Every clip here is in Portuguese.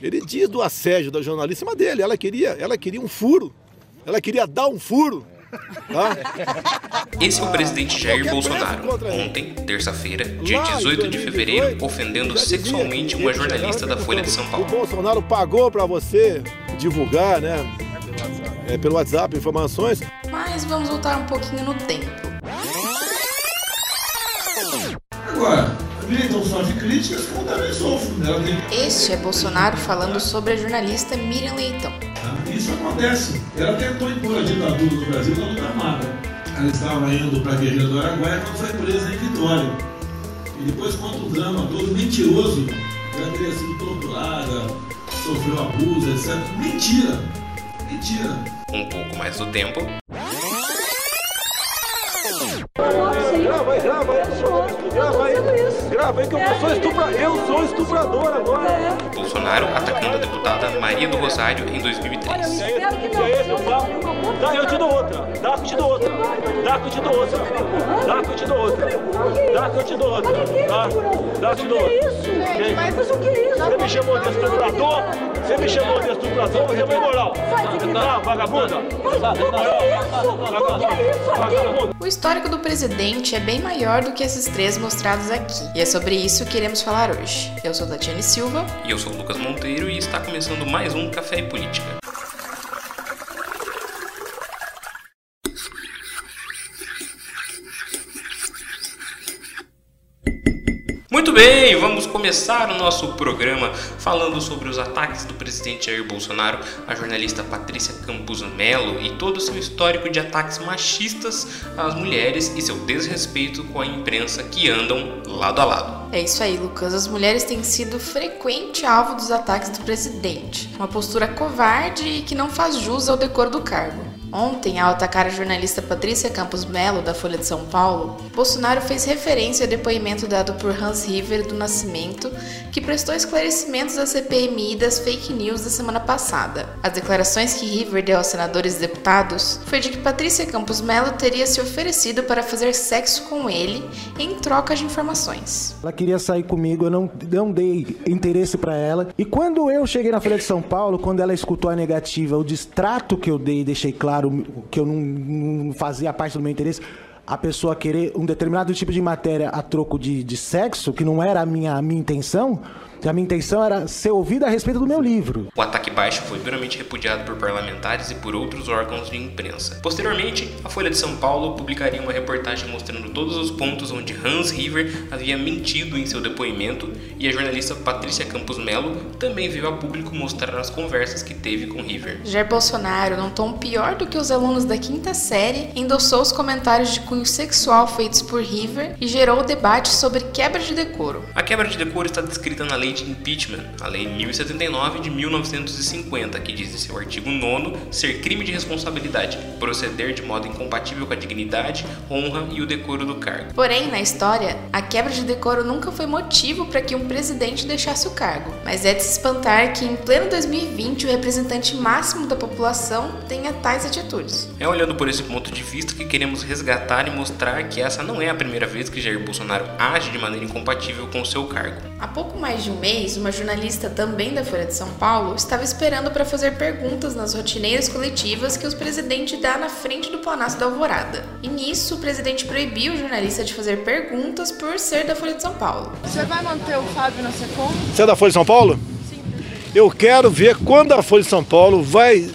Ele diz do assédio da jornalista mas dele. Ela queria, ela queria um furo. Ela queria dar um furo. Tá? Esse é o presidente Jair Bolsonaro. Ontem, terça-feira, dia 18 de fevereiro, ofendendo sexualmente uma jornalista da Folha de São Paulo. O Bolsonaro pagou para você divulgar, né? É, pelo WhatsApp informações. Mas vamos voltar um pouquinho no tempo. Agora, então só de críticas como também sofro. Ela tem... Este é Bolsonaro falando sobre a jornalista Miriam Leitão. Isso acontece. Ela tentou impor a ditadura no Brasil na luta armada. Ela estava indo para a guerrilha do Araguaia quando foi presa em Vitória. E depois conta o drama todo mentiroso. Ela teria sido torturada, sofreu abuso, etc. Mentira! Mentira! Um pouco mais do tempo. Grava aí que eu sou estuprador. Eu sou estuprador agora. Bolsonaro atacando a deputada Maria do Rosário em 2003. Dá, eu te dou outra. Dá que eu te dou outra. Dá que eu te dou outra. Dá que eu te dou outra. Dá que eu te dou outra. Dá, dá que eu te dou outra. Mas o que é isso? Você me chamou de estuprador? Você me chamou de estuprador? Você foi imoral. Tá, vagabunda? O histórico do presidente é bem maior do que esses três mostrados aqui. E é sobre isso que queremos falar hoje. Eu sou Tatiane Silva. E eu sou Lucas Monteiro e está começando mais um Café e Política. Começar o nosso programa falando sobre os ataques do presidente Jair Bolsonaro à jornalista Patrícia Campos Melo e todo o seu histórico de ataques machistas às mulheres e seu desrespeito com a imprensa que andam lado a lado. É isso aí, Lucas. As mulheres têm sido frequente alvo dos ataques do presidente. Uma postura covarde e que não faz jus ao decoro do cargo. Ontem, ao atacar a jornalista Patrícia Campos Melo, da Folha de São Paulo, Bolsonaro fez referência ao depoimento dado por Hans River do Nascimento, que prestou esclarecimentos à CPMI das fake news da semana passada. As declarações que River deu aos senadores e deputados foi de que Patrícia Campos Melo teria se oferecido para fazer sexo com ele em troca de informações. Ela queria sair comigo, eu não, não dei interesse para ela. E quando eu cheguei na Folha de São Paulo, quando ela escutou a negativa, o distrato que eu dei, deixei claro que eu não, não fazia parte do meu interesse, a pessoa querer um determinado tipo de matéria a troco de, de sexo, que não era a minha, a minha intenção, a minha intenção era ser ouvida a respeito do meu livro. O ataque baixo foi duramente repudiado por parlamentares e por outros órgãos de imprensa. Posteriormente, a Folha de São Paulo publicaria uma reportagem mostrando todos os pontos onde Hans River havia mentido em seu depoimento e a jornalista Patrícia Campos Melo também veio a público mostrar as conversas que teve com River. Jair Bolsonaro, num tom pior do que os alunos da quinta série, endossou os comentários de cunho sexual feitos por River e gerou o debate sobre quebra de decoro. A quebra de decoro está descrita na lei de impeachment, a Lei 1079 de 1950, que diz em seu artigo 9 ser crime de responsabilidade, proceder de modo incompatível com a dignidade, honra e o decoro do cargo. Porém, na história, a quebra de decoro nunca foi motivo para que um presidente deixasse o cargo, mas é de se espantar que em pleno 2020 o representante máximo da população tenha tais atitudes. É olhando por esse ponto de vista que queremos resgatar e mostrar que essa não é a primeira vez que Jair Bolsonaro age de maneira incompatível com o seu cargo. Há pouco mais de um mês, uma jornalista também da Folha de São Paulo estava esperando para fazer perguntas nas rotineiras coletivas que o presidente dá na frente do Palácio da Alvorada. E nisso, o presidente proibiu o jornalista de fazer perguntas por ser da Folha de São Paulo. Você vai manter o Fábio na Secom? Você é da Folha de São Paulo? Sim. Eu quero ver quando a Folha de São Paulo vai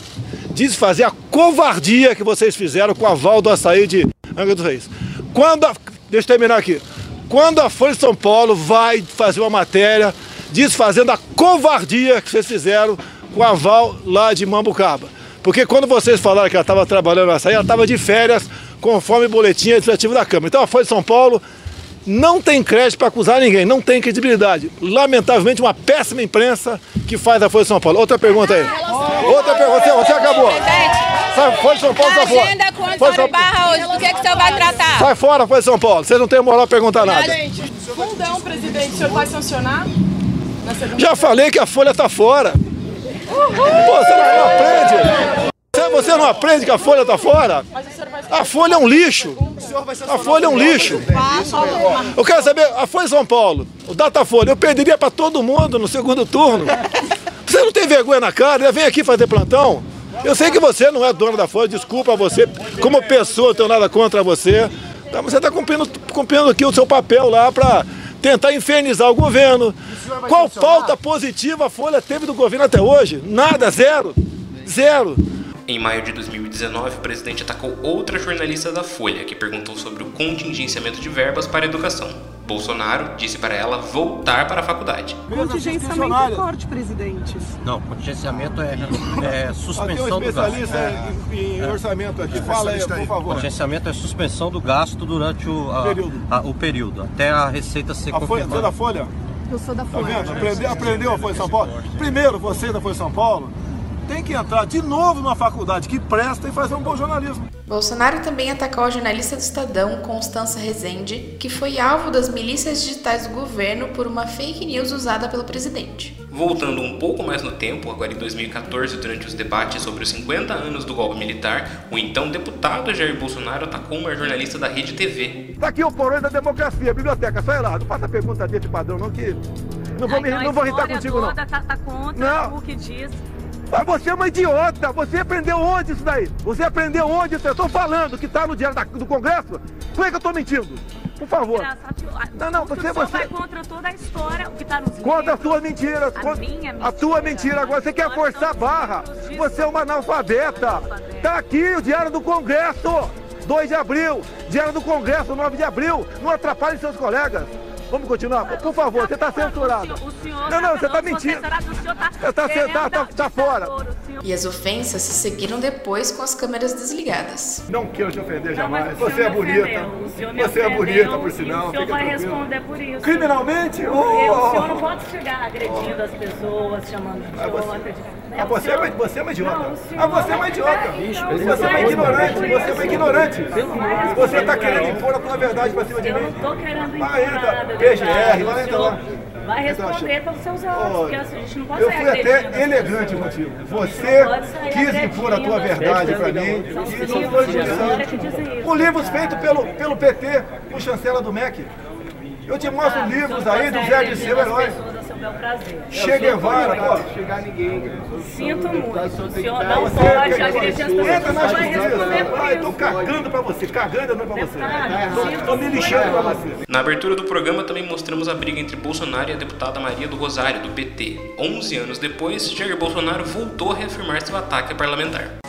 desfazer a covardia que vocês fizeram com a Val do Açaí de Angra dos Reis. Quando a... Deixa eu terminar aqui. Quando a Folha de São Paulo vai fazer uma matéria desfazendo a covardia que vocês fizeram com a Val lá de Mambucaba. Porque quando vocês falaram que ela estava trabalhando no açaí, ela estava de férias, conforme o boletim administrativo da Câmara. Então a Folha de São Paulo não tem crédito para acusar ninguém, não tem credibilidade. Lamentavelmente, uma péssima imprensa que faz a Folha de São Paulo. Outra pergunta aí. Outra pergunta, você, você acabou. Sai, Folha de São Paulo, sai fora. agenda com Folha de São- Barra hoje, do que, que o senhor vai tratar? Sai fora, Folha de São Paulo. Vocês não têm moral para perguntar nada. Gente, fundão, presidente, o senhor vai sancionar? Já falei que a Folha está fora. Pô, você não aprende? Você- não aprende que a Folha está fora? Mas A Folha é um lixo. A Folha é um lixo. Eu quero saber, a Folha São Paulo, o Datafolha, eu perderia para todo mundo no segundo turno. Você vergonha na cara, vem aqui fazer plantão. Eu sei que você não é dono da Folha, desculpa você, como pessoa, não tenho nada contra você. Tá, você está cumprindo, cumprindo aqui o seu papel lá para tentar infernizar o governo. Qual pauta positiva a Folha teve do governo até hoje? Nada, zero. Zero. Em maio de 2019, o presidente atacou outra jornalista da Folha, que perguntou sobre o contingenciamento de verbas para a educação. Bolsonaro disse para ela voltar para a faculdade. Contingenciamento é corte, presidente. Não, contingenciamento é, é suspensão um do gasto. especialista em, em orçamento aqui. Fala aí, por favor. Contingenciamento é suspensão do gasto durante o a- Período. a- o período, até a receita ser A Folha, você é confirmada. da Folha? Eu sou da Tá Folha. vendo? Aprendeu, aprendeu a Folha de São Paulo? Primeiro, você da Folha de São Paulo, tem que entrar de novo numa faculdade que presta e fazer um bom jornalismo. Bolsonaro também atacou a jornalista do Estadão, Constança Rezende, que foi alvo das milícias digitais do governo por uma fake news usada pelo presidente. Voltando um pouco mais no tempo, agora em 2014, durante os debates sobre os 50 anos do golpe militar, o então deputado Jair Bolsonaro atacou uma jornalista da Rede TV. Tá aqui o porão da democracia, biblioteca, sai lá. Não faça pergunta desse padrão, não, que. Não vou, me, não vou irritar contigo, não. Tá, tá contra Não. o que diz. Mas você é uma idiota! Você aprendeu onde isso daí? Você aprendeu onde? Eu tô falando que tá no diário da- do Congresso? Por que que eu tô mentindo? Por favor. Não, não, você- você- vai contra toda a história, o que tá nos Conta as livros. suas mentiras. A minha a tua mentira. mentira. Agora você quer forçar a barra. Você é uma analfabeta. Analfabeta. Tá aqui o Diário do Congresso. 2 de abril. Diário do Congresso, 9 de abril. Não atrapalhe seus colegas. Vamos continuar? Por favor, você está censurado. O senhor Não, não, você está mentindo. censurado, o senhor tá Você tá- querendo tá- tá- tá fora. E as ofensas se seguiram depois com as câmeras desligadas. Não quero te ofender jamais. Você é bonita. Você é bonita, por sinal. O senhor vai tranquilo. responder por isso. Criminalmente? Eu- Oh! O senhor não pode chegar agredindo as pessoas, chamando de Ah, você- idiota. Ah, você, é senhor- uma, você é uma idiota. Ah, você é uma idiota. É, então, você é uma ignorante. Você é uma ignorante. Você está querendo por impor a tua verdade para cima de Eu mim. não tô querendo Vai, impor nada, PGR, vai, O lá. Vai responder pelos seus atos, porque assim, a gente não pode Eu fui até elegante contigo. Não Você quis impor a tua verdade para mim. Isso livros foi de isso. Com livros feitos pelo, pelo PT, com chancela do MEC. Eu te mostro Ah, livros o aí do consegue Zé Dirceu as Herói. Seu bel prazer. Che Guevara, pô. Sinto muito. O senhor não pode agredir as pessoas. Entra na senhor vai responder justiça. por Ai, tô cagando pra você, cagando não pra você. Tô, sinto tô me lixando pra você. Na abertura do programa também mostramos a briga entre Bolsonaro e a deputada Maria do Rosário, do PT. 11 anos depois, Jair Bolsonaro voltou a reafirmar seu ataque parlamentar.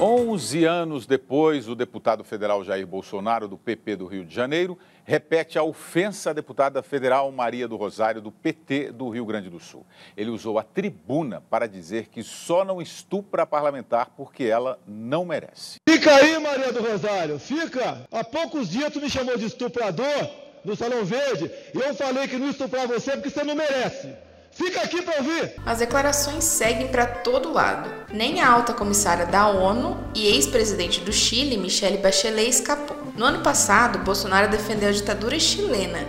11 anos depois, o deputado federal Jair Bolsonaro, do PP do Rio de Janeiro, repete a ofensa à deputada federal Maria do Rosário, do PT do Rio Grande do Sul. Ele usou a tribuna para dizer que só não estupra a parlamentar porque ela não merece. Fica aí, Maria do Rosário, fica. Há poucos dias tu me chamou de estuprador no Salão Verde e eu falei que não estuprar você porque você não merece. Fica aqui pra ouvir. As declarações seguem para todo lado. Nem a alta comissária da ONU e ex-presidente do Chile, Michelle Bachelet, escapou. No ano passado, Bolsonaro defendeu a ditadura chilena,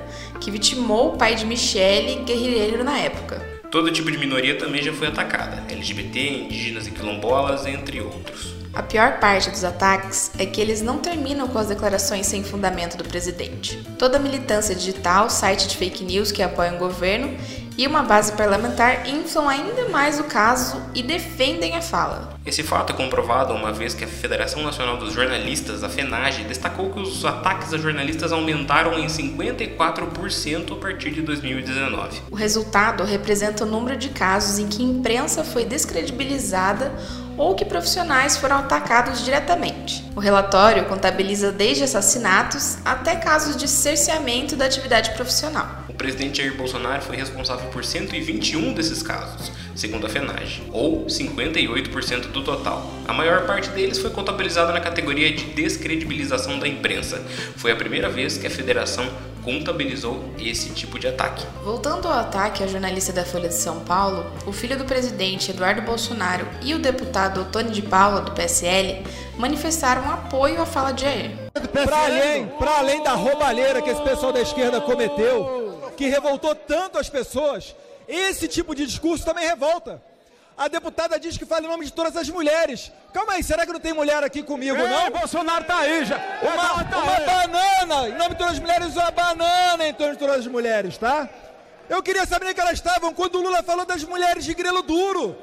que vitimou o pai de Michelle, guerrilheiro na época. Todo tipo de minoria também já foi atacada: LGBT, indígenas e quilombolas, entre outros. A pior parte dos ataques é que eles não terminam com as declarações sem fundamento do presidente. Toda a militância digital, site de fake news que apoiam o governo e uma base parlamentar inflam ainda mais o caso e defendem a fala. Esse fato é comprovado uma vez que a Federação Nacional dos Jornalistas, a FENAGE, destacou que os ataques a jornalistas aumentaram em 54% a partir de 2019. O resultado representa o número de casos em que a imprensa foi descredibilizada ou que profissionais foram atacados diretamente. O relatório contabiliza desde assassinatos até casos de cerceamento da atividade profissional. O presidente Jair Bolsonaro foi responsável por 121 desses casos, segundo a FENAGE, ou 58% do total. A maior parte deles foi contabilizada na categoria de descredibilização da imprensa. Foi a primeira vez que a federação contabilizou esse tipo de ataque. Voltando ao ataque à jornalista da Folha de São Paulo, o filho do presidente Eduardo Bolsonaro e o deputado Tony de Paula, do PSL, manifestaram apoio à fala de Jair. Para além, para além da roubalheira que esse pessoal da esquerda cometeu, que revoltou tanto as pessoas, esse tipo de discurso também revolta. A deputada diz que fala em nome de todas as mulheres. Calma aí, será que não tem mulher aqui comigo, não? Bolsonaro tá aí já. Uma, uma banana, em nome de todas as mulheres, uma banana em torno de todas as mulheres, tá? Eu queria saber onde que elas estavam quando o Lula falou das mulheres de grelo duro.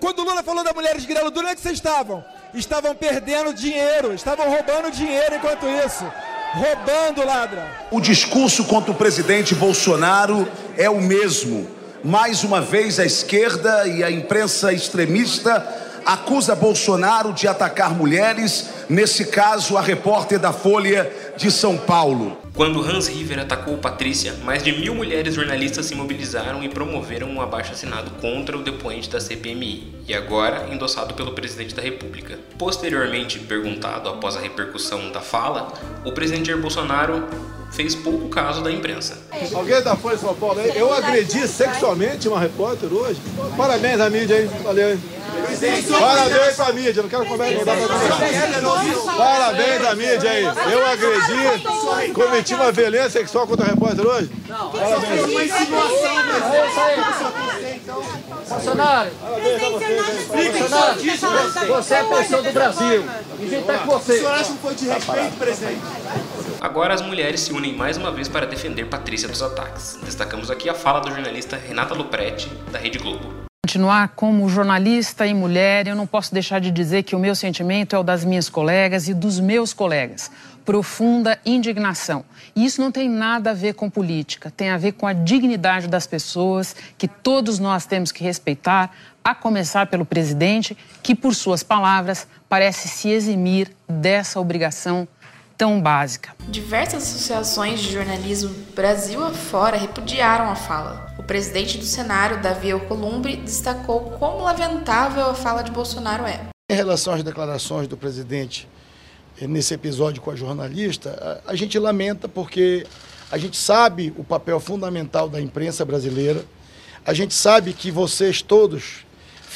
Quando o Lula falou da mulheres grelo, onde é que vocês estavam? Estavam perdendo dinheiro, estavam roubando dinheiro enquanto isso. Roubando, ladra. O discurso contra o presidente Bolsonaro é o mesmo. Mais uma vez, a esquerda e a imprensa extremista acusa Bolsonaro de atacar mulheres, nesse caso, a repórter da Folha de São Paulo. Quando Hans River atacou Patrícia, mais de mil mulheres jornalistas se mobilizaram e promoveram um abaixo-assinado contra o depoente da CPMI, e agora endossado pelo presidente da República. Posteriormente, perguntado após a repercussão da fala, o presidente Jair Bolsonaro fez pouco caso da imprensa. Alguém da Folha de São Paulo aí? Eu agredi sexualmente uma repórter hoje. Parabéns à hein? Valeu, hein? Parabéns pra mídia, não quero conversa, não dá pra Parabéns à mídia aí. Eu agredi, cometi uma violência sexual contra a repórter hoje? Não, Parabéns. Uma insinuação, Bolsonaro, Bolsonaro, você é a pessoa do Brasil. E a gente tá com você. O senhor acha que foi de respeito, presidente? Agora as mulheres se unem mais uma vez para defender Patrícia dos ataques. Destacamos aqui a fala da jornalista Renata Lupretti, da Rede Globo. Continuar como jornalista e mulher, eu não posso deixar de dizer que o meu sentimento é o das minhas colegas e dos meus colegas. Profunda indignação. E isso não tem nada a ver com política, tem a ver com a dignidade das pessoas que todos nós temos que respeitar, a começar pelo presidente, que, por suas palavras, parece se eximir dessa obrigação tão básica. Diversas associações de jornalismo Brasil afora repudiaram a fala. O presidente do Senado, Davi Alcolumbre, destacou como lamentável a fala de Bolsonaro é. Em relação às declarações do presidente eh, nesse episódio com a jornalista, a gente lamenta porque a gente sabe o papel fundamental da imprensa brasileira, a gente sabe que vocês todos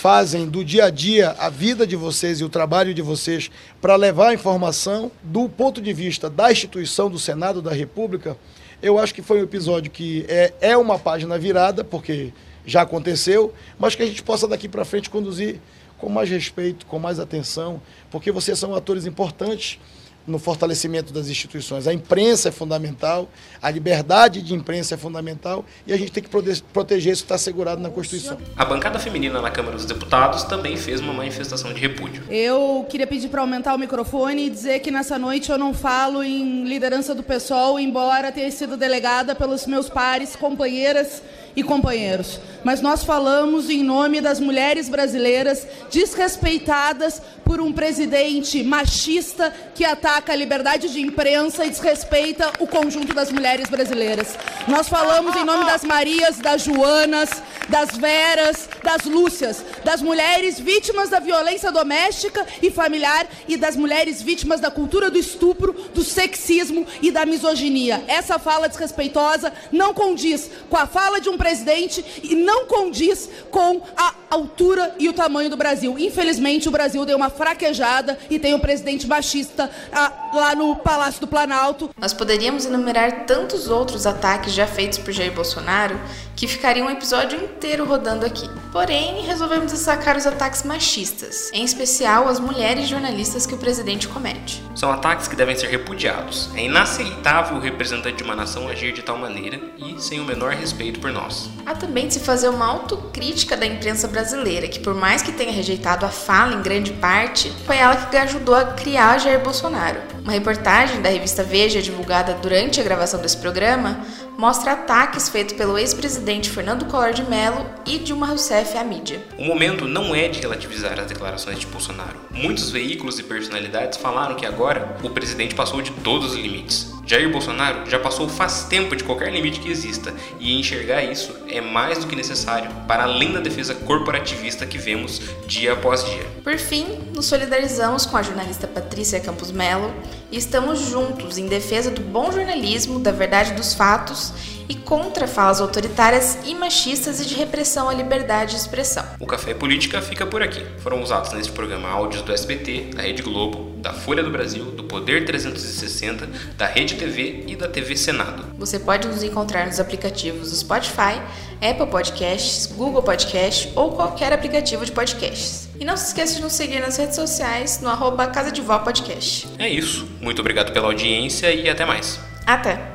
fazem do dia a dia a vida de vocês e o trabalho de vocês para levar a informação do ponto de vista da instituição do Senado da República, eu acho que foi um episódio que é, é uma página virada, porque já aconteceu, mas que a gente possa daqui para frente conduzir com mais respeito, com mais atenção, porque vocês são atores importantes no fortalecimento das instituições. A imprensa é fundamental, a liberdade de imprensa é fundamental e a gente tem que proteger isso que está assegurado na Constituição. A bancada feminina na Câmara dos Deputados também fez uma manifestação de repúdio. Eu queria pedir para aumentar o microfone e dizer que nessa noite eu não falo em liderança do PSOL, embora tenha sido delegada pelos meus pares, companheiras e companheiros. Mas nós falamos em nome das mulheres brasileiras desrespeitadas por um presidente machista que ataca a liberdade de imprensa e desrespeita o conjunto das mulheres brasileiras. Nós falamos em nome das Marias, das Joanas, das Veras, das Lúcias, das mulheres vítimas da violência doméstica e familiar e das mulheres vítimas da cultura do estupro, do sexismo e da misoginia. Essa fala desrespeitosa não condiz com a fala de um presidente e não condiz com a altura e o tamanho do Brasil. Infelizmente, o Brasil deu uma fraquejada e tem um presidente machista ah, lá no Palácio do Planalto. Nós poderíamos enumerar tantos outros ataques já feitos por Jair Bolsonaro que ficaria um episódio inteiro rodando aqui. Porém, resolvemos destacar os ataques machistas, em especial as mulheres jornalistas que o presidente comete. São ataques que devem ser repudiados. É inaceitável o representante de uma nação agir de tal maneira e sem o menor respeito por nós. Há também de se fazer uma autocrítica da imprensa brasileira, que por mais que tenha rejeitado a fala em grande parte, foi ela que ajudou a criar Jair Bolsonaro. Uma reportagem da revista Veja, divulgada durante a gravação desse programa, mostra ataques feitos pelo ex-presidente Fernando Collor de Mello e Dilma Rousseff à mídia. O momento não é de relativizar as declarações de Bolsonaro. Muitos veículos e personalidades falaram que agora o presidente passou de todos os limites. Jair Bolsonaro já passou faz tempo de qualquer limite que exista e enxergar isso é mais do que necessário para além da defesa corporativista que vemos dia após dia. Por fim, nos solidarizamos com a jornalista Patrícia Campos Melo e estamos juntos em defesa do bom jornalismo, da verdade dos fatos e contra falas autoritárias e machistas e de repressão à liberdade de expressão. O Café Política fica por aqui. Foram usados neste programa áudios do SBT, da Rede Globo, da Folha do Brasil, do Poder 360, da Rede TV e da TV Senado. Você pode nos encontrar nos aplicativos do Spotify, Apple Podcasts, Google Podcasts ou qualquer aplicativo de podcasts. E não se esqueça de nos seguir nas redes sociais no arroba Casa de Vó Podcast. É isso. Muito obrigado pela audiência e até mais. Até!